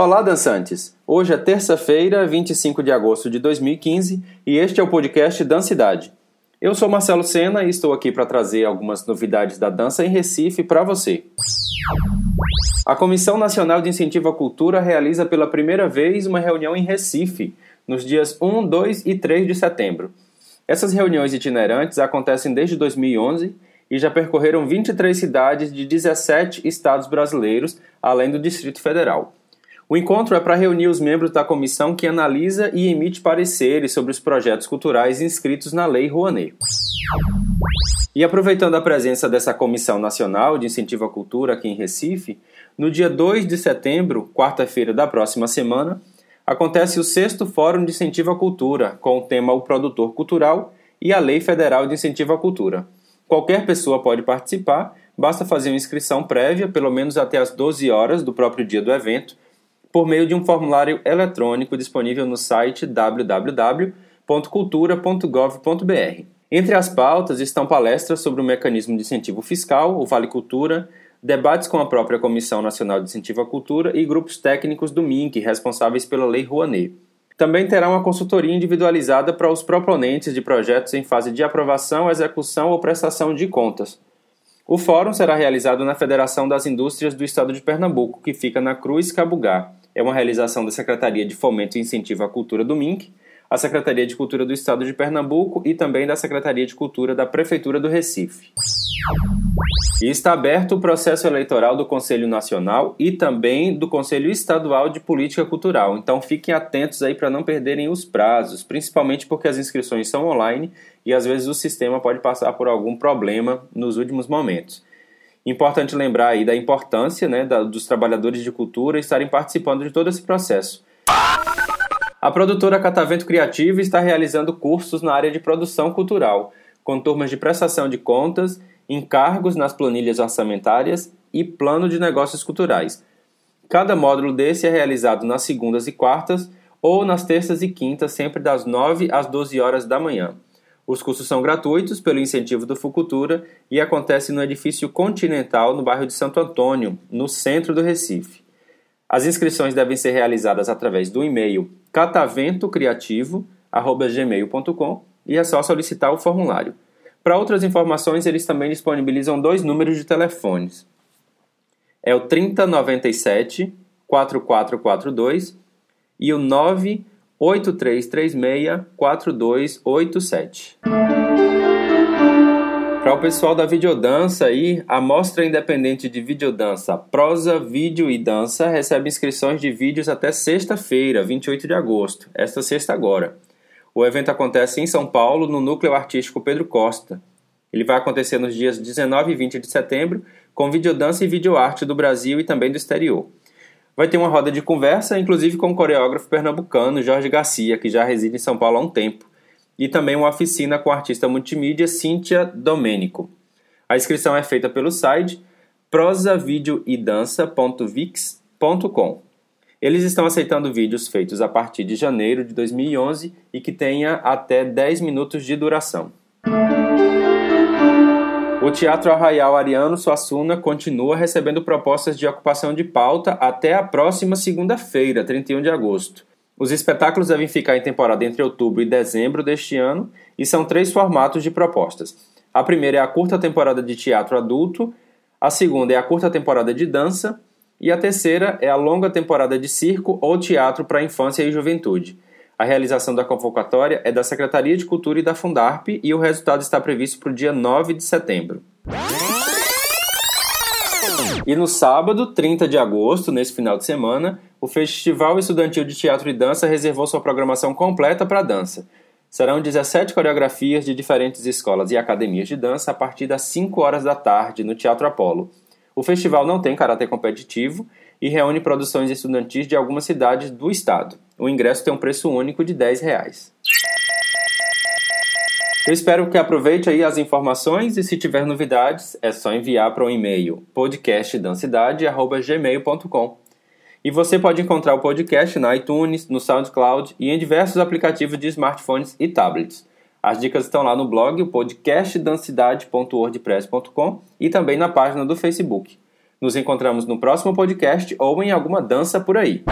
Olá, dançantes! Hoje é terça-feira, 25 de agosto de 2015 e este é o podcast Dancidade. Eu sou Marcelo Sena e estou aqui para trazer algumas novidades da dança em Recife para você. A Comissão Nacional de Incentivo à Cultura realiza pela primeira vez uma reunião em Recife, nos dias 1, 2 e 3 de setembro. Essas reuniões itinerantes acontecem desde 2011 e já percorreram 23 cidades de 17 estados brasileiros, além do Distrito Federal. O encontro é para reunir os membros da comissão que analisa e emite pareceres sobre os projetos culturais inscritos na Lei Rouanet. E aproveitando a presença dessa Comissão Nacional de Incentivo à Cultura aqui em Recife, no dia 2 de setembro, quarta-feira da próxima semana, acontece o sexto Fórum de Incentivo à Cultura, com o tema O Produtor Cultural e a Lei Federal de Incentivo à Cultura. Qualquer pessoa pode participar, basta fazer uma inscrição prévia, pelo menos até as 12 horas do próprio dia do evento, por meio de um formulário eletrônico disponível no site www.cultura.gov.br. Entre as pautas estão palestras sobre o mecanismo de incentivo fiscal, o Vale Cultura, debates com a própria Comissão Nacional de Incentivo à Cultura e grupos técnicos do MINC responsáveis pela Lei Rouanet. Também terá uma consultoria individualizada para os proponentes de projetos em fase de aprovação, execução ou prestação de contas. O fórum será realizado na Federação das Indústrias do Estado de Pernambuco, que fica na Cruz Cabugá. É uma realização da Secretaria de Fomento e Incentivo à Cultura do MINC, a Secretaria de Cultura do Estado de Pernambuco e também da Secretaria de Cultura da Prefeitura do Recife. E está aberto o processo eleitoral do Conselho Nacional e também do Conselho Estadual de Política Cultural. Então fiquem atentos aí para não perderem os prazos, principalmente porque as inscrições são online e às vezes o sistema pode passar por algum problema nos últimos momentos. Importante lembrar aí da importância né, da, dos trabalhadores de cultura estarem participando de todo esse processo. A produtora Catavento Criativo está realizando cursos na área de produção cultural, com turmas de prestação de contas, encargos nas planilhas orçamentárias e plano de negócios culturais. Cada módulo desse é realizado nas segundas e quartas ou nas terças e quintas, sempre das 9 às 12 horas da manhã. Os cursos são gratuitos pelo incentivo do Fucultura e acontecem no edifício Continental, no bairro de Santo Antônio, no centro do Recife. As inscrições devem ser realizadas através do e-mail cataventocriativo.gmail.com e é só solicitar o formulário. Para outras informações, eles também disponibilizam dois números de telefones. É o 3097 4442 e o 98336 4287. Para o pessoal da videodança aí, a Mostra Independente de Videodança Prosa, Vídeo e Dança recebe inscrições de vídeos até sexta-feira, 28 de agosto, esta sexta agora. O evento acontece em São Paulo, no Núcleo Artístico Pedro Costa. Ele vai acontecer nos dias 19 e 20 de setembro, com videodança e videoarte do Brasil e também do exterior. Vai ter uma roda de conversa, inclusive com o coreógrafo pernambucano Jorge Garcia, que já reside em São Paulo há um tempo e também uma oficina com a artista multimídia Cíntia Domênico. A inscrição é feita pelo site prosavideoedança.vix.com. Eles estão aceitando vídeos feitos a partir de janeiro de 2011 e que tenha até 10 minutos de duração. O Teatro Arraial Ariano Suassuna continua recebendo propostas de ocupação de pauta até a próxima segunda-feira, 31 de agosto. Os espetáculos devem ficar em temporada entre outubro e dezembro deste ano e são três formatos de propostas. A primeira é a curta temporada de teatro adulto, a segunda é a curta temporada de dança e a terceira é a longa temporada de circo ou teatro para infância e juventude. A realização da convocatória é da Secretaria de Cultura e da Fundarp e o resultado está previsto para o dia 9 de setembro. E no sábado, 30 de agosto, nesse final de semana, o Festival Estudantil de Teatro e Dança reservou sua programação completa para dança. Serão 17 coreografias de diferentes escolas e academias de dança a partir das 5 horas da tarde no Teatro Apolo. O festival não tem caráter competitivo e reúne produções estudantis de algumas cidades do estado. O ingresso tem um preço único de 10 reais. Eu espero que aproveite aí as informações e se tiver novidades é só enviar para o e-mail podcastdancidade@gmail.com. E você pode encontrar o podcast na iTunes, no SoundCloud e em diversos aplicativos de smartphones e tablets. As dicas estão lá no blog, o podcastdancidade.wordpress.com e também na página do Facebook. Nos encontramos no próximo podcast ou em alguma dança por aí.